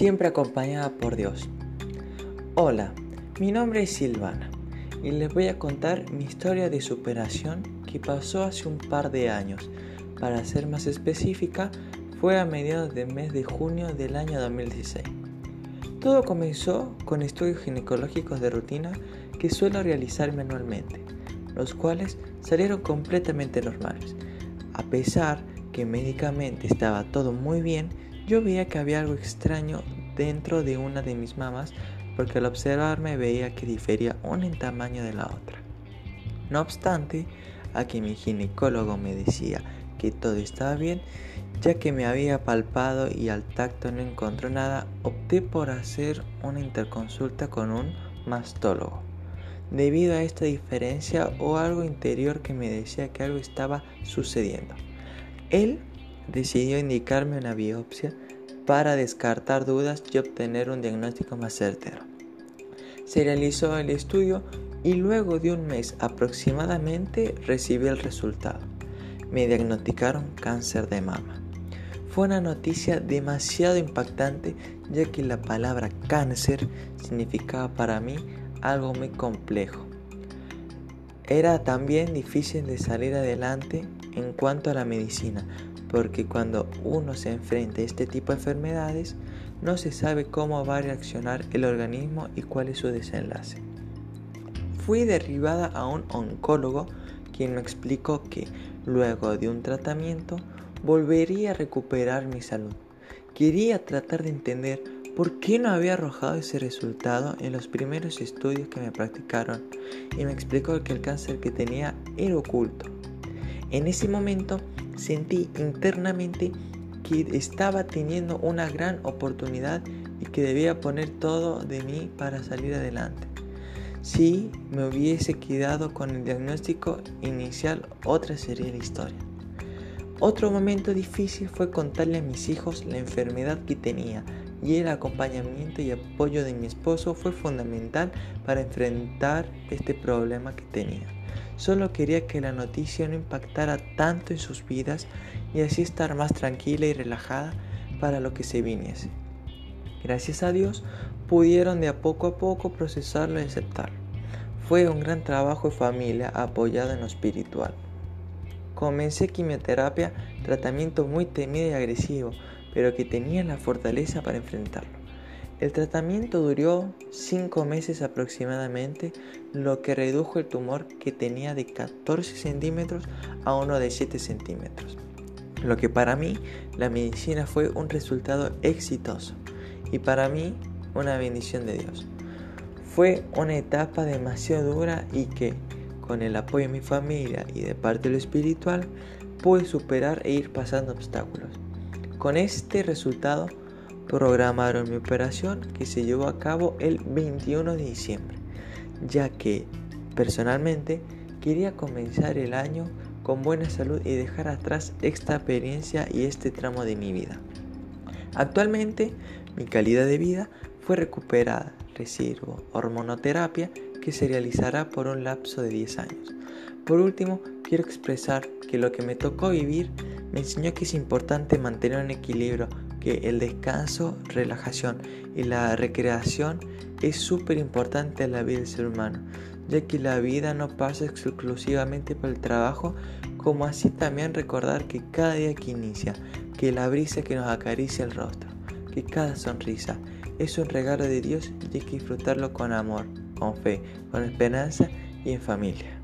siempre acompañada por Dios. Hola, mi nombre es Silvana y les voy a contar mi historia de superación que pasó hace un par de años. Para ser más específica, fue a mediados del mes de junio del año 2016. Todo comenzó con estudios ginecológicos de rutina que suelo realizar manualmente, los cuales salieron completamente normales. A pesar que médicamente estaba todo muy bien, yo veía que había algo extraño dentro de una de mis mamas porque al observarme veía que difería una en tamaño de la otra. No obstante, a que mi ginecólogo me decía que todo estaba bien, ya que me había palpado y al tacto no encontró nada, opté por hacer una interconsulta con un mastólogo. Debido a esta diferencia o algo interior que me decía que algo estaba sucediendo. Él decidió indicarme una biopsia para descartar dudas y obtener un diagnóstico más certero. Se realizó el estudio y luego de un mes aproximadamente recibí el resultado. Me diagnosticaron cáncer de mama. Fue una noticia demasiado impactante ya que la palabra cáncer significaba para mí algo muy complejo. Era también difícil de salir adelante en cuanto a la medicina, porque cuando uno se enfrenta a este tipo de enfermedades, no se sabe cómo va a reaccionar el organismo y cuál es su desenlace. Fui derribada a un oncólogo quien me explicó que luego de un tratamiento volvería a recuperar mi salud. Quería tratar de entender por qué no había arrojado ese resultado en los primeros estudios que me practicaron y me explicó que el cáncer que tenía era oculto. En ese momento sentí internamente que estaba teniendo una gran oportunidad y que debía poner todo de mí para salir adelante. Si me hubiese quedado con el diagnóstico inicial, otra sería la historia. Otro momento difícil fue contarle a mis hijos la enfermedad que tenía y el acompañamiento y apoyo de mi esposo fue fundamental para enfrentar este problema que tenía. Solo quería que la noticia no impactara tanto en sus vidas y así estar más tranquila y relajada para lo que se viniese. Gracias a Dios pudieron de a poco a poco procesarlo y aceptarlo. Fue un gran trabajo de familia apoyado en lo espiritual. Comencé quimioterapia, tratamiento muy temido y agresivo, pero que tenía la fortaleza para enfrentarlo. El tratamiento duró 5 meses aproximadamente, lo que redujo el tumor que tenía de 14 centímetros a uno de 7 centímetros. Lo que para mí la medicina fue un resultado exitoso y para mí una bendición de Dios. Fue una etapa demasiado dura y que, con el apoyo de mi familia y de parte de lo espiritual, pude superar e ir pasando obstáculos. Con este resultado, programaron mi operación que se llevó a cabo el 21 de diciembre, ya que personalmente quería comenzar el año con buena salud y dejar atrás esta experiencia y este tramo de mi vida. Actualmente mi calidad de vida fue recuperada, recibo hormonoterapia que se realizará por un lapso de 10 años. Por último, quiero expresar que lo que me tocó vivir me enseñó que es importante mantener un equilibrio que el descanso, relajación y la recreación es súper importante en la vida del ser humano, ya que la vida no pasa exclusivamente por el trabajo, como así también recordar que cada día que inicia, que la brisa que nos acaricia el rostro, que cada sonrisa es un regalo de Dios y hay que disfrutarlo con amor, con fe, con esperanza y en familia.